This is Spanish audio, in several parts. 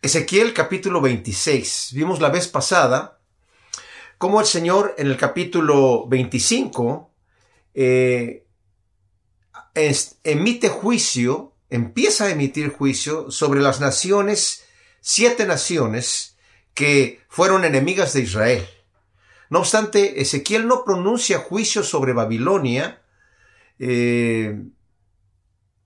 Ezequiel capítulo 26. Vimos la vez pasada cómo el Señor en el capítulo 25 eh, emite juicio, empieza a emitir juicio sobre las naciones, siete naciones que fueron enemigas de Israel. No obstante, Ezequiel no pronuncia juicio sobre Babilonia, eh,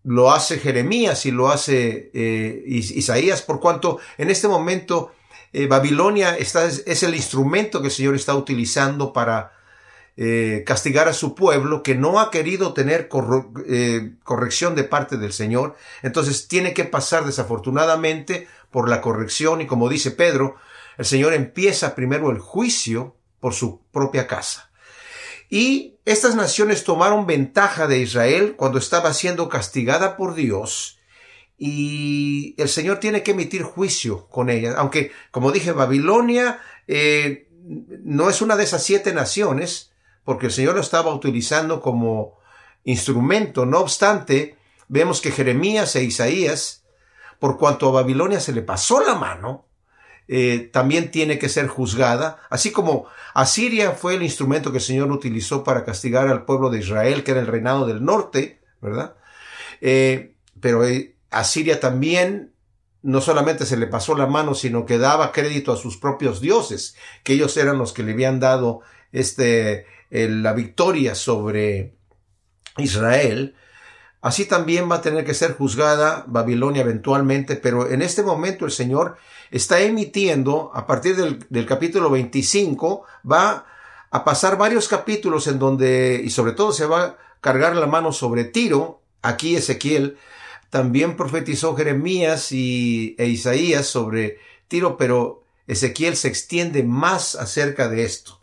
lo hace Jeremías y lo hace eh, Isaías, por cuanto en este momento eh, Babilonia está, es, el instrumento que el Señor está utilizando para eh, castigar a su pueblo que no ha querido tener corrección de parte del Señor. Entonces tiene que pasar desafortunadamente por la corrección y como dice Pedro, el Señor empieza primero el juicio por su propia casa. Y estas naciones tomaron ventaja de Israel cuando estaba siendo castigada por Dios y el Señor tiene que emitir juicio con ellas. Aunque, como dije, Babilonia eh, no es una de esas siete naciones, porque el Señor lo estaba utilizando como instrumento. No obstante, vemos que Jeremías e Isaías, por cuanto a Babilonia se le pasó la mano, eh, también tiene que ser juzgada, así como Asiria fue el instrumento que el Señor utilizó para castigar al pueblo de Israel, que era el reinado del norte, ¿verdad? Eh, pero eh, Asiria también no solamente se le pasó la mano, sino que daba crédito a sus propios dioses, que ellos eran los que le habían dado este, la victoria sobre Israel, Así también va a tener que ser juzgada Babilonia eventualmente, pero en este momento el Señor está emitiendo, a partir del, capítulo 25, va a pasar varios capítulos en donde, y sobre todo se va a cargar la mano sobre Tiro, aquí Ezequiel, también profetizó Jeremías y, e Isaías sobre Tiro, pero Ezequiel se extiende más acerca de esto.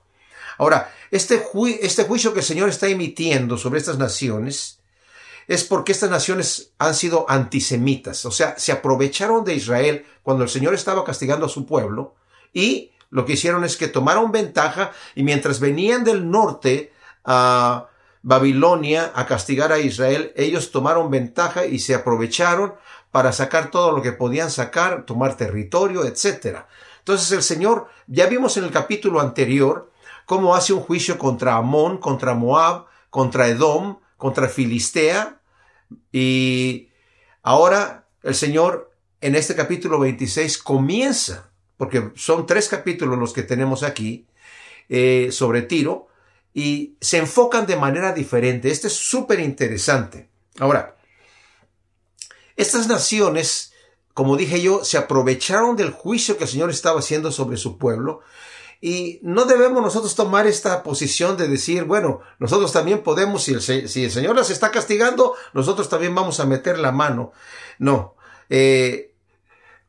Ahora, este, este juicio que el Señor está emitiendo sobre estas naciones, es porque estas naciones han sido antisemitas, o sea, se aprovecharon de Israel cuando el Señor estaba castigando a su pueblo y lo que hicieron es que tomaron ventaja y mientras venían del norte a Babilonia a castigar a Israel, ellos tomaron ventaja y se aprovecharon para sacar todo lo que podían sacar, tomar territorio, etc. Entonces el Señor, ya vimos en el capítulo anterior, cómo hace un juicio contra Amón, contra Moab, contra Edom, contra Filistea, y ahora el Señor en este capítulo 26 comienza, porque son tres capítulos los que tenemos aquí eh, sobre Tiro, y se enfocan de manera diferente. Este es súper interesante. Ahora, estas naciones, como dije yo, se aprovecharon del juicio que el Señor estaba haciendo sobre su pueblo y no debemos nosotros tomar esta posición de decir, bueno, nosotros también podemos, si el, Señor las está castigando, nosotros también vamos a meter la mano. No. Eh,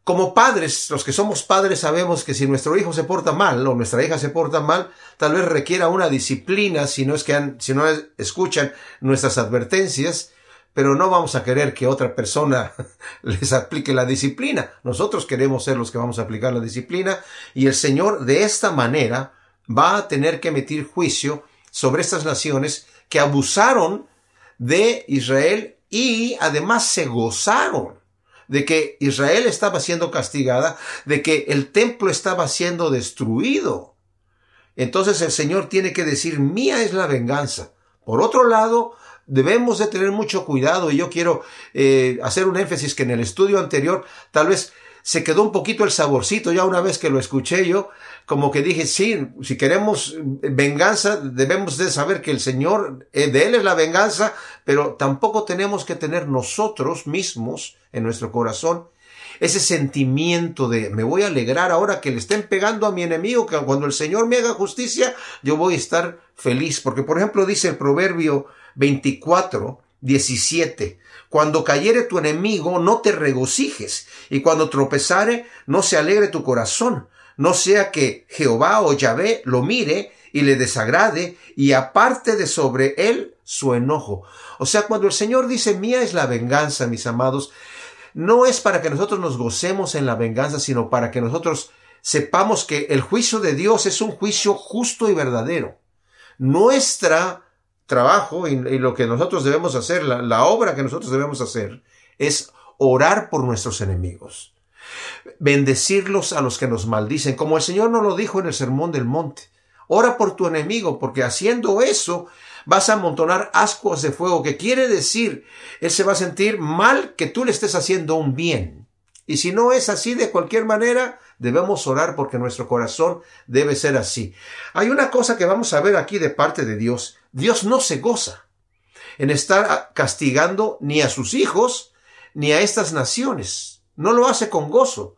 como padres, los que somos padres sabemos que si nuestro hijo se porta mal o nuestra hija se porta mal, tal vez requiera una disciplina si no es que si no escuchan nuestras advertencias pero no vamos a querer que otra persona les aplique la disciplina. Nosotros queremos ser los que vamos a aplicar la disciplina y el Señor de esta manera va a tener que emitir juicio sobre estas naciones que abusaron de Israel y además se gozaron de que Israel estaba siendo castigada, de que el templo estaba siendo destruido. Entonces el Señor tiene que decir, mía es la venganza. Por otro lado, debemos de tener mucho cuidado y yo quiero eh, hacer un énfasis que en el estudio anterior tal vez se quedó un poquito el saborcito ya una vez que lo escuché yo, como que dije, sí, si queremos venganza, debemos de saber que el Señor, eh, de Él es la venganza, pero tampoco tenemos que tener nosotros mismos en nuestro corazón ese sentimiento de me voy a alegrar ahora que le estén pegando a mi enemigo, que cuando el Señor me haga justicia, yo voy a estar feliz. Porque, por ejemplo, dice el proverbio 24, 17. Cuando cayere tu enemigo, no te regocijes, y cuando tropezare, no se alegre tu corazón, no sea que Jehová o Yahvé lo mire y le desagrade y aparte de sobre él su enojo. O sea, cuando el Señor dice, mía es la venganza, mis amados, no es para que nosotros nos gocemos en la venganza, sino para que nosotros sepamos que el juicio de Dios es un juicio justo y verdadero. Nuestra trabajo y, lo que nosotros debemos hacer, la, obra que nosotros debemos hacer, es orar por nuestros enemigos. Bendecirlos a los que nos maldicen, como el Señor nos lo dijo en el Sermón del Monte. Ora por tu enemigo, porque haciendo eso vas a amontonar ascuas de fuego, que quiere decir, él se va a sentir mal que tú le estés haciendo un bien. Y si no es así de cualquier manera, debemos orar porque nuestro corazón debe ser así. Hay una cosa que vamos a ver aquí de parte de Dios. Dios no se goza en estar castigando ni a sus hijos ni a estas naciones. No lo hace con gozo,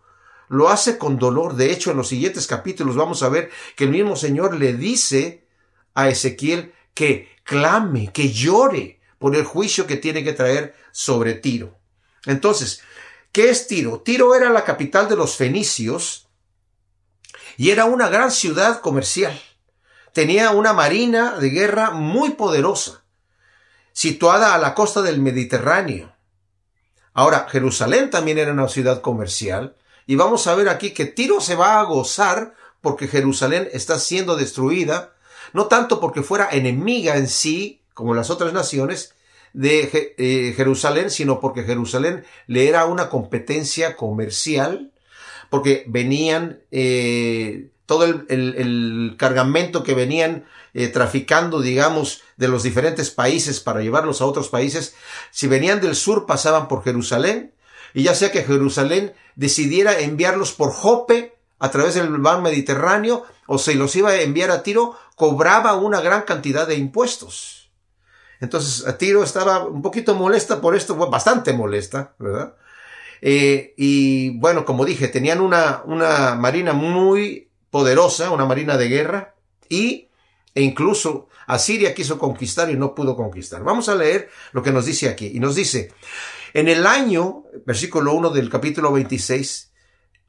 lo hace con dolor. De hecho, en los siguientes capítulos vamos a ver que el mismo Señor le dice a Ezequiel que clame, que llore por el juicio que tiene que traer sobre Tiro. Entonces, ¿qué es Tiro? Tiro era la capital de los fenicios y era una gran ciudad comercial. Tenía una marina de guerra muy poderosa, situada a la costa del Mediterráneo. Ahora, Jerusalén también era una ciudad comercial, y vamos a ver aquí que Tiro se va a gozar porque Jerusalén está siendo destruida no tanto porque fuera enemiga en sí, como las otras naciones, de eh, Jerusalén, sino porque Jerusalén le era una competencia comercial, porque venían eh, todo el, cargamento que venían eh, traficando, digamos, de los diferentes países para llevarlos a otros países, si venían del sur pasaban por Jerusalén, y ya sea que Jerusalén decidiera enviarlos por Jope a través del mar Mediterráneo, o se los iba a enviar a Tiro, cobraba una gran cantidad de impuestos. Entonces, Tiro estaba un poquito molesta por esto, bastante molesta, ¿verdad? Eh, y bueno, como dije, tenían una, una marina muy poderosa, una marina de guerra, y e incluso Asiria quiso conquistar y no pudo conquistar. Vamos a leer lo que nos dice aquí. Y nos dice, en el año, versículo 1 del capítulo 26,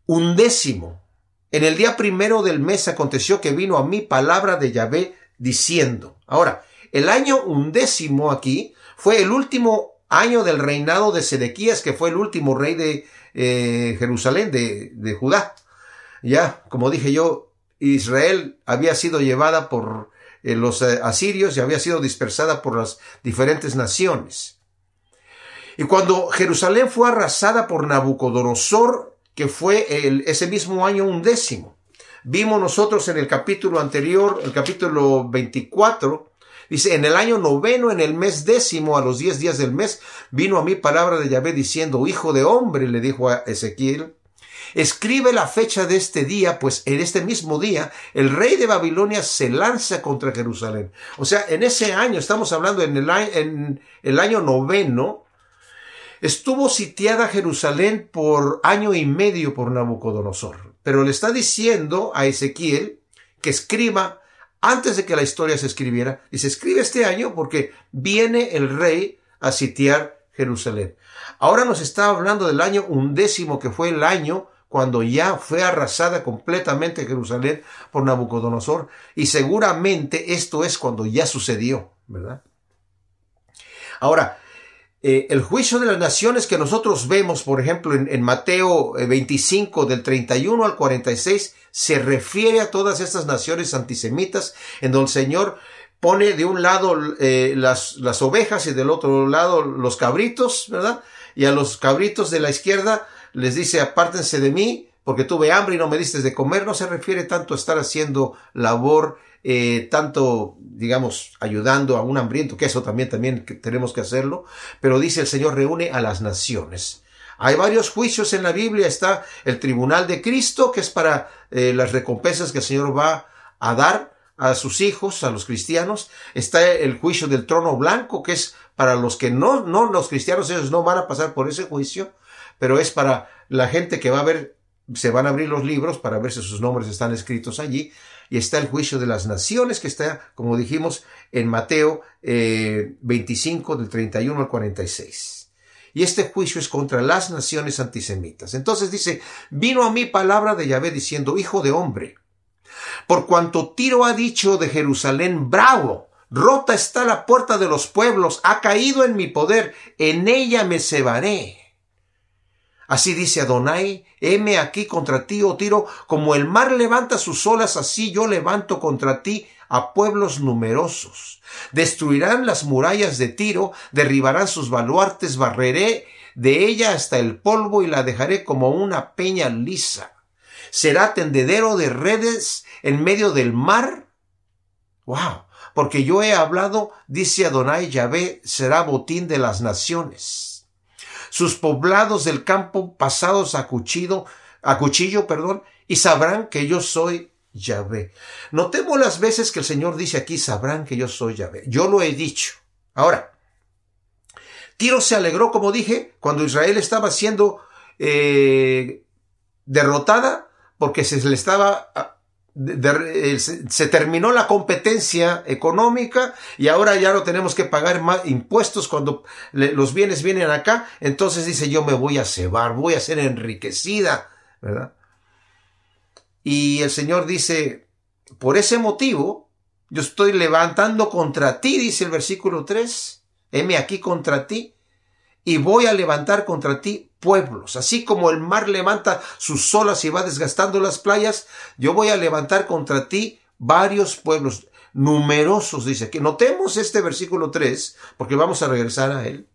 undécimo, en el día primero del mes aconteció que vino a mí palabra de Yahvé diciendo. Ahora, el año undécimo aquí fue el último año del reinado de Sedequías, que fue el último rey de eh, Jerusalén, de, de Judá. Ya, como dije yo, Israel había sido llevada por eh, los eh, asirios y había sido dispersada por las diferentes naciones. Y cuando Jerusalén fue arrasada por Nabucodonosor, que fue ese mismo año undécimo. Vimos nosotros en el capítulo anterior, el capítulo 24, dice, en el año noveno, en el mes décimo, a los diez días del mes, vino a mí palabra de Yahvé diciendo, hijo de hombre, le dijo a Ezequiel, escribe la fecha de este día, pues en este mismo día el rey de Babilonia se lanza contra Jerusalén. O sea, en ese año, estamos hablando en el, año noveno, Estuvo sitiada Jerusalén por año y medio por Nabucodonosor, pero le está diciendo a Ezequiel que escriba antes de que la historia se escribiera, y se escribe este año porque viene el rey a sitiar Jerusalén. Ahora nos está hablando del año undécimo, que fue el año cuando ya fue arrasada completamente Jerusalén por Nabucodonosor, y seguramente esto es cuando ya sucedió, ¿verdad? Ahora, eh, el juicio de las naciones que nosotros vemos, por ejemplo, en, Mateo 25 eh, del 31 al 46, se refiere a todas estas naciones antisemitas, en donde el Señor pone de un lado eh, las, las ovejas y del otro lado los cabritos, ¿verdad? Y a los cabritos de la izquierda les dice, apártense de mí, porque tuve hambre y no me diste de comer. No se refiere tanto a estar haciendo labor eh, tanto, digamos, ayudando a un hambriento, que eso también, también tenemos que hacerlo, pero dice el Señor reúne a las naciones. Hay varios juicios en la Biblia, está el tribunal de Cristo, que es para eh, las recompensas que el Señor va a dar a sus hijos, a los cristianos. Está el juicio del trono blanco, que es para los que no, no, los cristianos, ellos no van a pasar por ese juicio, pero es para la gente que va a ver, se van a abrir los libros para ver si sus nombres están escritos allí y está el juicio de las naciones que está, como dijimos, en Mateo 25 eh, del 31 al 46. Y este juicio es contra las naciones antisemitas. Entonces dice, vino a mí palabra de Yahvé diciendo, hijo de hombre, por cuanto Tiro ha dicho de Jerusalén, bravo, rota está la puerta de los pueblos, ha caído en mi poder, en ella me cebaré. Así dice Adonai, heme aquí contra ti, oh Tiro, como el mar levanta sus olas, así yo levanto contra ti a pueblos numerosos. Destruirán las murallas de Tiro, derribarán sus baluartes, barreré de ella hasta el polvo y la dejaré como una peña lisa. Será tendedero de redes en medio del mar. Wow. Porque yo he hablado, dice Adonai Yahvé, será botín de las naciones. Sus poblados del campo pasados a cuchillo, a cuchillo, perdón, y sabrán que yo soy Yahvé. Notemos las veces que el Señor dice aquí, sabrán que yo soy Yahvé. Yo lo he dicho. Ahora, Tiro se alegró, como dije, cuando Israel estaba siendo eh, derrotada porque se le estaba ah, se terminó la competencia económica y ahora ya no tenemos que pagar más impuestos cuando los bienes vienen acá. Entonces dice yo me voy a cebar, voy a ser enriquecida, ¿verdad? Y el Señor dice, por ese motivo, yo estoy levantando contra ti, dice el versículo 3, heme aquí contra ti, y voy a levantar contra ti pueblos. Así como el mar levanta sus olas y va desgastando las playas, yo voy a levantar contra ti varios pueblos, numerosos, dice que notemos este versículo 3, porque vamos a regresar a él.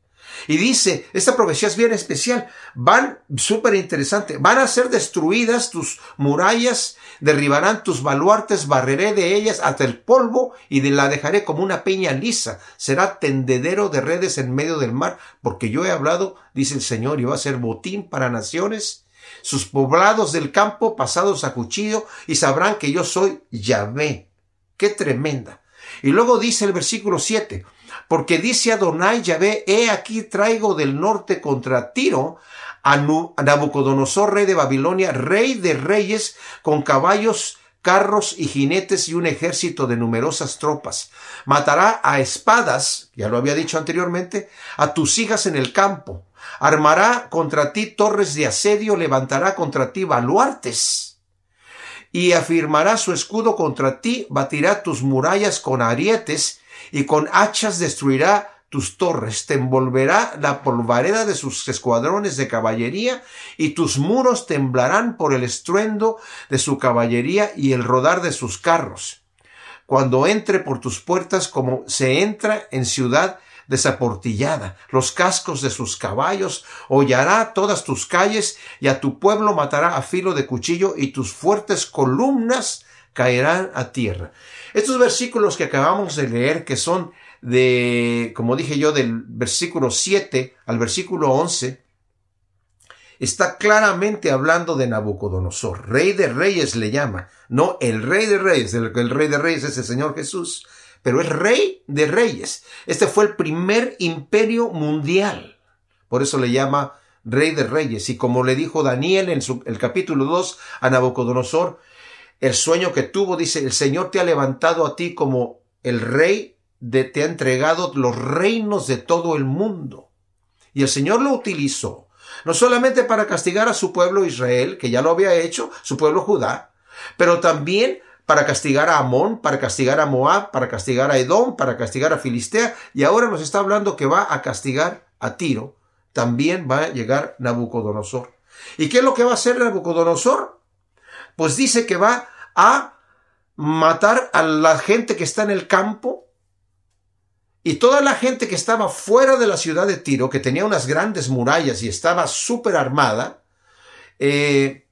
Y dice, esta profecía es bien especial, van, súper interesante, van a ser destruidas tus murallas, derribarán tus baluartes, barreré de ellas hasta el polvo y de la dejaré como una peña lisa, será tendedero de redes en medio del mar, porque yo he hablado, dice el Señor, y va a ser botín para naciones, sus poblados del campo pasados a cuchillo, y sabrán que yo soy Yahvé. Qué tremenda. Y luego dice el versículo 7, porque dice Adonai Yahvé, he aquí traigo del norte contra Tiro a Nabucodonosor, rey de Babilonia, rey de reyes, con caballos, carros y jinetes y un ejército de numerosas tropas. Matará a espadas, ya lo había dicho anteriormente, a tus hijas en el campo. Armará contra ti torres de asedio, levantará contra ti baluartes. Y afirmará su escudo contra ti, batirá tus murallas con arietes y con hachas destruirá tus torres, te envolverá la polvareda de sus escuadrones de caballería, y tus muros temblarán por el estruendo de su caballería y el rodar de sus carros. Cuando entre por tus puertas como se entra en ciudad desaportillada, los cascos de sus caballos, hollará todas tus calles, y a tu pueblo matará a filo de cuchillo, y tus fuertes columnas caerán a tierra. Estos versículos que acabamos de leer, que son de, como dije yo, del versículo 7 al versículo 11, está claramente hablando de Nabucodonosor. Rey de reyes le llama. No el rey de reyes, el, el rey de reyes es el Señor Jesús, pero es rey de reyes. Este fue el primer imperio mundial. Por eso le llama rey de reyes. Y como le dijo Daniel en su, el capítulo 2 a Nabucodonosor, el sueño que tuvo, dice, el Señor te ha levantado a ti como el rey de, te ha entregado los reinos de todo el mundo. Y el Señor lo utilizó, no solamente para castigar a su pueblo Israel, que ya lo había hecho, su pueblo Judá, pero también para castigar a Amón, para castigar a Moab, para castigar a Edom, para castigar a Filistea, y ahora nos está hablando que va a castigar a Tiro. También va a llegar Nabucodonosor. ¿Y qué es lo que va a hacer Nabucodonosor? Pues dice que va a matar a la gente que está en el campo y toda la gente que estaba fuera de la ciudad de Tiro, que tenía unas grandes murallas y estaba súper armada, eh,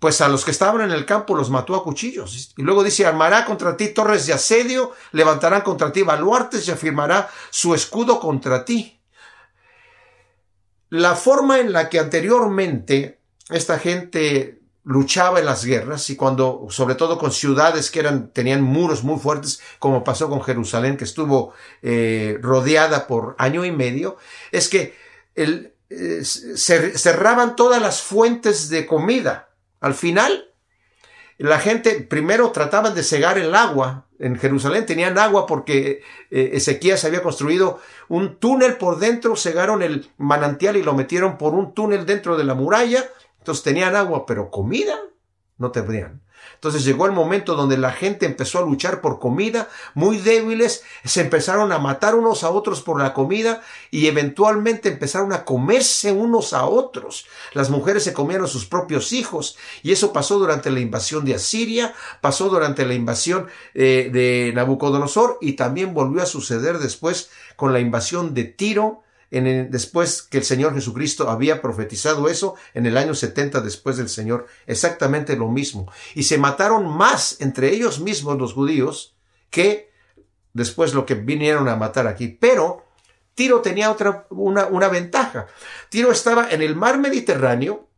pues a los que estaban en el campo los mató a cuchillos. Y luego dice, armará contra ti torres de asedio, levantarán contra ti baluartes y afirmará su escudo contra ti. La forma en la que anteriormente esta gente luchaba en las guerras y cuando, sobre todo con ciudades que eran, tenían muros muy fuertes, como pasó con Jerusalén, que estuvo eh, rodeada por año y medio, es que el, eh, cerraban todas las fuentes de comida. Al final, la gente primero trataban de cegar el agua. En Jerusalén tenían agua porque eh, Ezequías había construido un túnel por dentro, cegaron el manantial y lo metieron por un túnel dentro de la muralla entonces tenían agua, pero comida no tenían. Entonces llegó el momento donde la gente empezó a luchar por comida, muy débiles, se empezaron a matar unos a otros por la comida y eventualmente empezaron a comerse unos a otros. Las mujeres se comieron a sus propios hijos y eso pasó durante la invasión de Asiria, pasó durante la invasión eh, de Nabucodonosor y también volvió a suceder después con la invasión de Tiro después que el Señor Jesucristo había profetizado eso en el año 70 después del Señor, exactamente lo mismo. Y se mataron más entre ellos mismos los judíos que después lo que vinieron a matar aquí. Pero Tiro tenía otra, una, una ventaja. Tiro estaba en el mar Mediterráneo,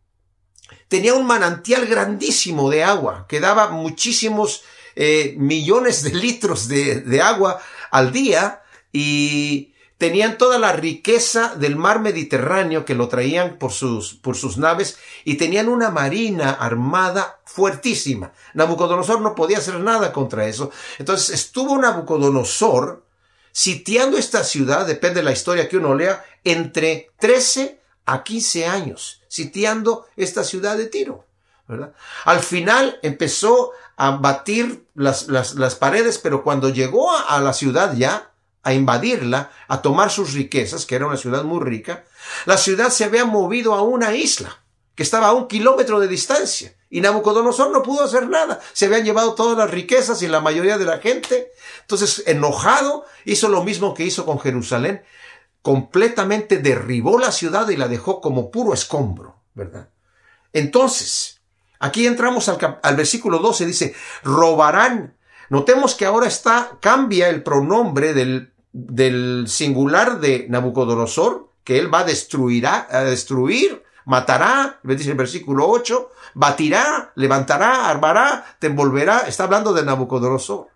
tenía un manantial grandísimo de agua que daba muchísimos eh, millones de litros de, de agua al día y tenían toda la riqueza del mar Mediterráneo que lo traían por sus, por sus naves y tenían una marina armada fuertísima. Nabucodonosor no podía hacer nada contra eso. Entonces estuvo Nabucodonosor sitiando esta ciudad, depende de la historia que uno lea, entre 13 a 15 años, sitiando esta ciudad de Tiro. Al final empezó a batir las, las, las paredes, pero cuando llegó a la ciudad ya, a invadirla, a tomar sus riquezas, que era una ciudad muy rica, la ciudad se había movido a una isla que estaba a un kilómetro de distancia. Y Nabucodonosor no pudo hacer nada. Se habían llevado todas las riquezas y la mayoría de la gente. Entonces, enojado, hizo lo mismo que hizo con Jerusalén. Completamente derribó la ciudad y la dejó como puro escombro, ¿verdad? Entonces, aquí entramos al, al versículo 12, dice, robarán. Notemos que ahora está, cambia el pronombre del del singular de Nabucodonosor, que él va a destruir, a destruir, matará, dice el versículo 8, batirá, levantará, armará, te envolverá, está hablando de Nabucodonosor,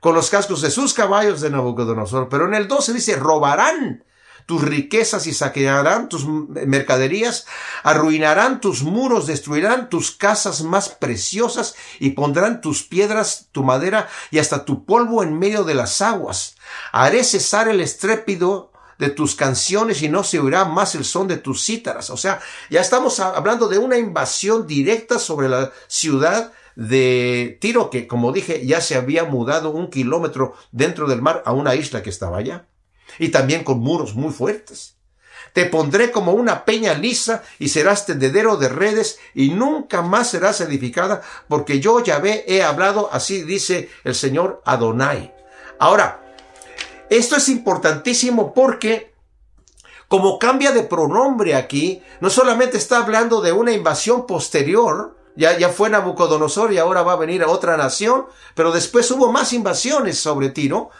con los cascos de sus caballos de Nabucodonosor, pero en el 12 dice, robarán tus riquezas y saquearán tus mercaderías, arruinarán tus muros, destruirán tus casas más preciosas y pondrán tus piedras, tu madera y hasta tu polvo en medio de las aguas. Haré cesar el estrépido de tus canciones y no se oirá más el son de tus cítaras. O sea, ya estamos hablando de una invasión directa sobre la ciudad de Tiro, que como dije, ya se había mudado un kilómetro dentro del mar a una isla que estaba allá y también con muros muy fuertes. Te pondré como una peña lisa y serás tendedero de redes y nunca más serás edificada porque yo Yahvé he hablado, así dice el Señor Adonai. Ahora, esto es importantísimo porque como cambia de pronombre aquí, no solamente está hablando de una invasión posterior, ya, ya fue Nabucodonosor y ahora va a venir a otra nación, pero después hubo más invasiones sobre Tiro.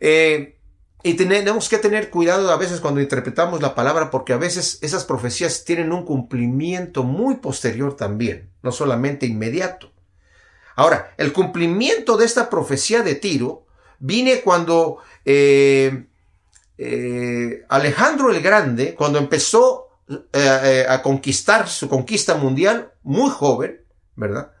Eh, y tenemos que tener cuidado a veces cuando interpretamos la palabra porque a veces esas profecías tienen un cumplimiento muy posterior también, no solamente inmediato. Ahora, el cumplimiento de esta profecía de Tiro viene cuando eh, eh, Alejandro el Grande, cuando empezó eh, a conquistar su conquista mundial, muy joven, ¿verdad?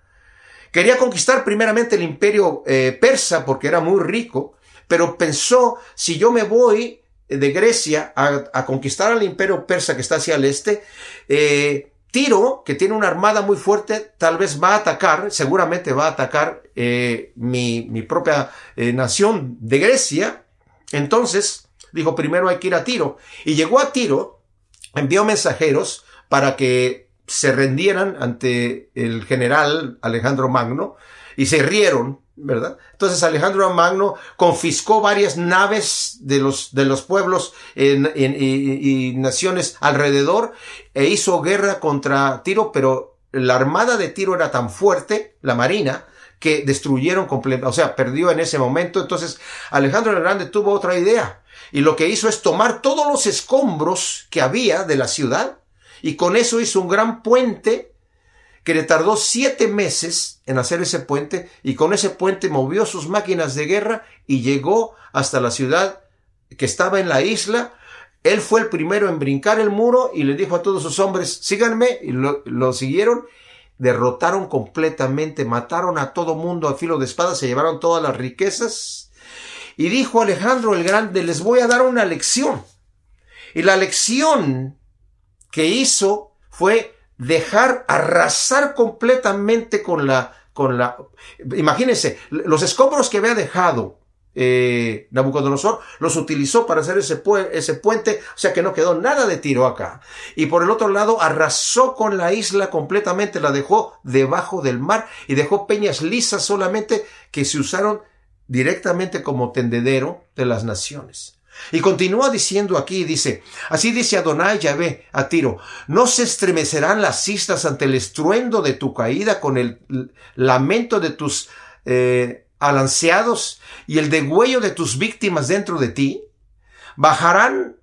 Quería conquistar primeramente el imperio persa porque era muy rico, pero pensó, si yo me voy de Grecia a, conquistar al imperio persa que está hacia el este, eh, Tiro, que tiene una armada muy fuerte, tal vez va a atacar, seguramente va a atacar eh, mi, mi, propia eh, nación de Grecia. Entonces, dijo, primero hay que ir a Tiro. Y llegó a Tiro, envió mensajeros para que se rendieran ante el general Alejandro Magno y se rieron ¿verdad? Entonces Alejandro Magno confiscó varias naves de los, de los pueblos y, naciones alrededor e hizo guerra contra Tiro, pero la armada de Tiro era tan fuerte, la marina, que destruyeron completamente, o sea, perdió en ese momento. Entonces Alejandro el Grande tuvo otra idea y lo que hizo es tomar todos los escombros que había de la ciudad y con eso hizo un gran puente que le tardó siete meses en hacer ese puente y con ese puente movió sus máquinas de guerra y llegó hasta la ciudad que estaba en la isla. Él fue el primero en brincar el muro y le dijo a todos sus hombres, síganme, y lo, siguieron. Derrotaron completamente, mataron a todo mundo a filo de espada, se llevaron todas las riquezas. Y dijo Alejandro el Grande, les voy a dar una lección. Y la lección que hizo fue dejar arrasar completamente con la, con la, imagínense, los escombros que había dejado eh, Nabucodonosor los utilizó para hacer ese, ese puente, o sea que no quedó nada de tiro acá. Y por el otro lado arrasó con la isla completamente, la dejó debajo del mar y dejó peñas lisas solamente que se usaron directamente como tendedero de las naciones. Y continúa diciendo aquí, dice, así dice Adonai Yahvé a Tiro, no se estremecerán las islas ante el estruendo de tu caída con el lamento de tus eh, alanceados y el degüello de tus víctimas dentro de ti. Bajarán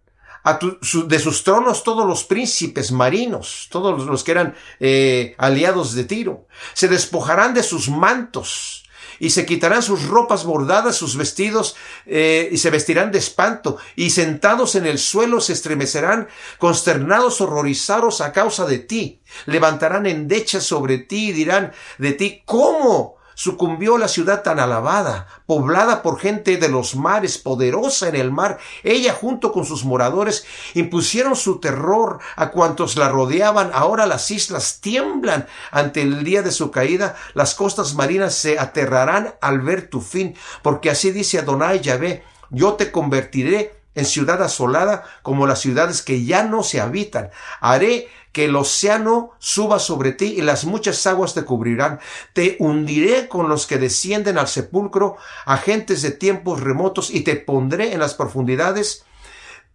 de sus tronos todos los príncipes marinos, todos los que eran eh, aliados de Tiro. Se despojarán de sus mantos y se quitarán sus ropas bordadas, sus vestidos, eh, y se vestirán de espanto, y sentados en el suelo se estremecerán, consternados, horrorizados a causa de ti. Levantarán endechas sobre ti y dirán de ti, ¿cómo? Sucumbió la ciudad tan alabada, poblada por gente de los mares, poderosa en el mar. Ella junto con sus moradores impusieron su terror a cuantos la rodeaban. Ahora las islas tiemblan ante el día de su caída. Las costas marinas se aterrarán al ver tu fin, porque así dice Adonai Yahvé, yo te convertiré en ciudad asolada como las ciudades que ya no se habitan. Haré que el océano suba sobre ti y las muchas aguas te cubrirán. Te hundiré con los que descienden al sepulcro, agentes de tiempos remotos, y te pondré en las profundidades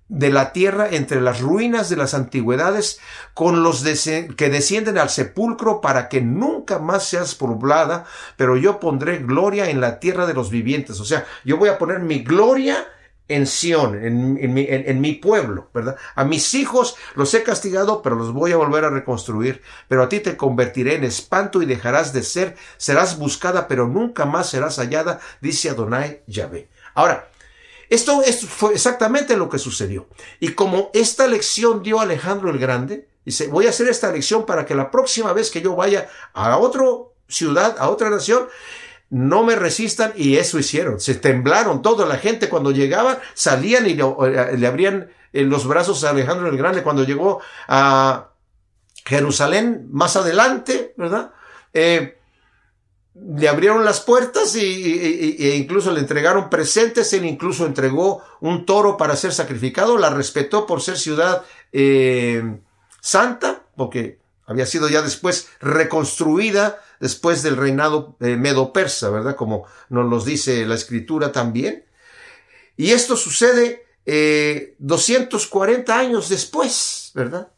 de la tierra entre las ruinas de las antigüedades con los que descienden al sepulcro para que nunca más seas poblada, pero yo pondré gloria en la tierra de los vivientes. O sea, yo voy a poner mi gloria en Sión, en, mi, pueblo, ¿verdad? A mis hijos los he castigado, pero los voy a volver a reconstruir. Pero a ti te convertiré en espanto y dejarás de ser, serás buscada, pero nunca más serás hallada, dice Adonai Yahvé. Ahora, esto, esto fue exactamente lo que sucedió. Y como esta lección dio Alejandro el Grande, dice, voy a hacer esta lección para que la próxima vez que yo vaya a otra ciudad, a otra nación, no me resistan y eso hicieron. Se temblaron toda la gente cuando llegaban, salían y le, le abrían eh, los brazos a Alejandro el Grande cuando llegó a Jerusalén más adelante, ¿verdad? Eh, le abrieron las puertas y, e incluso le entregaron presentes, él incluso entregó un toro para ser sacrificado, la respetó por ser ciudad eh, santa, porque había sido ya después reconstruida después del reinado eh, medo-persa, ¿verdad? Como nos lo dice la escritura también. Y esto sucede 240 eh, años después, ¿verdad?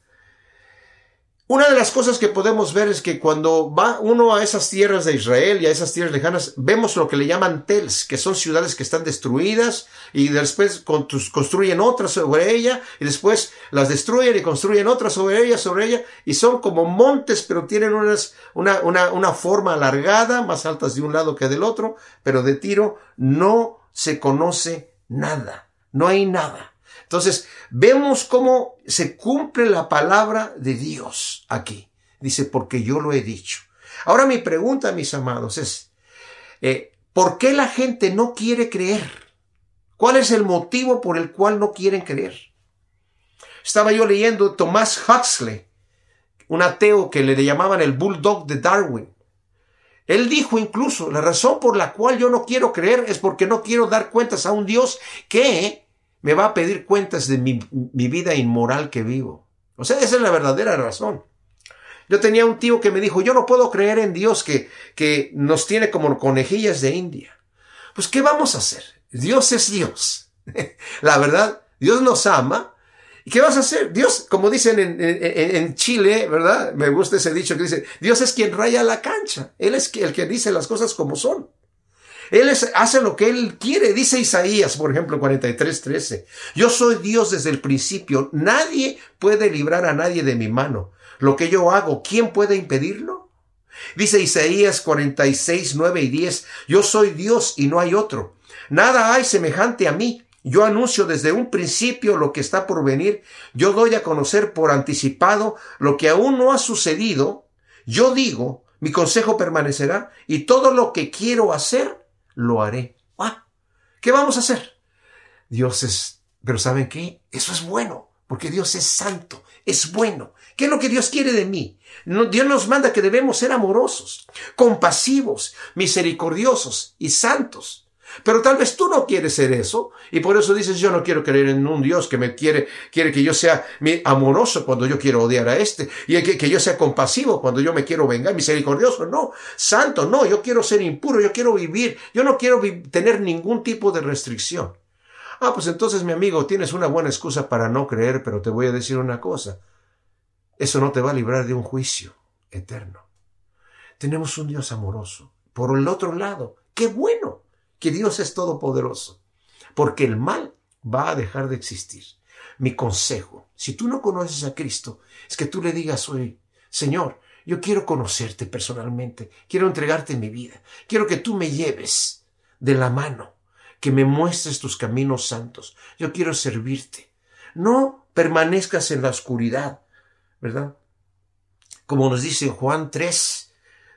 Una de las cosas que podemos ver es que cuando va uno a esas tierras de Israel y a esas tierras lejanas, vemos lo que le llaman tels, que son ciudades que están destruidas y después construyen otras sobre ella y después las destruyen y construyen otras sobre ella, sobre ella y son como montes, pero tienen unas, una, una, una forma alargada, más altas de un lado que del otro, pero de tiro no se conoce nada, no hay nada. Entonces, vemos cómo se cumple la palabra de Dios aquí. Dice, porque yo lo he dicho. Ahora mi pregunta, mis amados, es, eh, ¿por qué la gente no quiere creer? ¿Cuál es el motivo por el cual no quieren creer? Estaba yo leyendo Tomás Huxley, un ateo que le llamaban el bulldog de Darwin. Él dijo incluso, la razón por la cual yo no quiero creer es porque no quiero dar cuentas a un Dios que me va a pedir cuentas de mi, vida inmoral que vivo. O sea, esa es la verdadera razón. Yo tenía un tío que me dijo, yo no puedo creer en Dios que, que nos tiene como conejillas de India. Pues, ¿qué vamos a hacer? Dios es Dios. la verdad, Dios nos ama. ¿Y qué vas a hacer? Dios, como dicen en, en, Chile, ¿verdad? Me gusta ese dicho que dice, Dios es quien raya la cancha. Él es el que dice las cosas como son. Él hace lo que Él quiere. Dice Isaías, por ejemplo, 43, 13. Yo soy Dios desde el principio. Nadie puede librar a nadie de mi mano. Lo que yo hago, ¿quién puede impedirlo? Dice Isaías 46, 9 y 10. Yo soy Dios y no hay otro. Nada hay semejante a mí. Yo anuncio desde un principio lo que está por venir. Yo doy a conocer por anticipado lo que aún no ha sucedido. Yo digo, mi consejo permanecerá y todo lo que quiero hacer lo haré. Ah, ¿Qué vamos a hacer? Dios es, pero ¿saben qué? Eso es bueno, porque Dios es santo, es bueno. ¿Qué es lo que Dios quiere de mí? Dios nos manda que debemos ser amorosos, compasivos, misericordiosos y santos. Pero tal vez tú no quieres ser eso y por eso dices yo no quiero creer en un Dios que me quiere, quiere que yo sea amoroso cuando yo quiero odiar a este y que, que yo sea compasivo cuando yo me quiero vengar, misericordioso, no, santo, no, yo quiero ser impuro, yo quiero vivir, yo no quiero tener ningún tipo de restricción. Ah, pues entonces mi amigo, tienes una buena excusa para no creer, pero te voy a decir una cosa. Eso no te va a librar de un juicio eterno. Tenemos un Dios amoroso. Por el otro lado, qué bueno que Dios es todopoderoso, porque el mal va a dejar de existir. Mi consejo, si tú no conoces a Cristo, es que tú le digas hoy, Señor, yo quiero conocerte personalmente, quiero entregarte mi vida, quiero que tú me lleves de la mano, que me muestres tus caminos santos, yo quiero servirte. No permanezcas en la oscuridad, ¿verdad? Como nos dice Juan 3,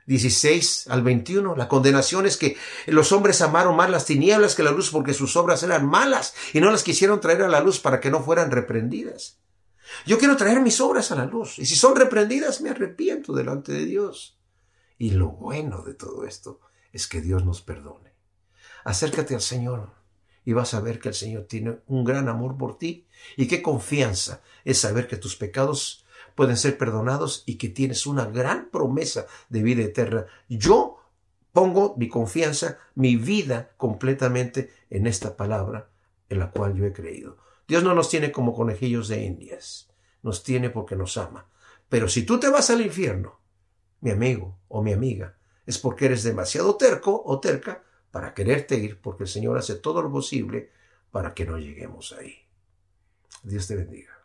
16 al 21. La condenación es que los hombres amaron más las tinieblas que la luz porque sus obras eran malas y no las quisieron traer a la luz para que no fueran reprendidas. Yo quiero traer mis obras a la luz y si son reprendidas me arrepiento delante de Dios. Y lo bueno de todo esto es que Dios nos perdone. Acércate al Señor y vas a ver que el Señor tiene un gran amor por ti y qué confianza es saber que tus pecados pueden ser perdonados y que tienes una gran promesa de vida eterna. Yo pongo mi confianza, mi vida completamente en esta palabra en la cual yo he creído. Dios no nos tiene como conejillos de indias, nos tiene porque nos ama. Pero si tú te vas al infierno, mi amigo o mi amiga, es porque eres demasiado terco o terca para quererte ir, porque el Señor hace todo lo posible para que no lleguemos ahí. Dios te bendiga.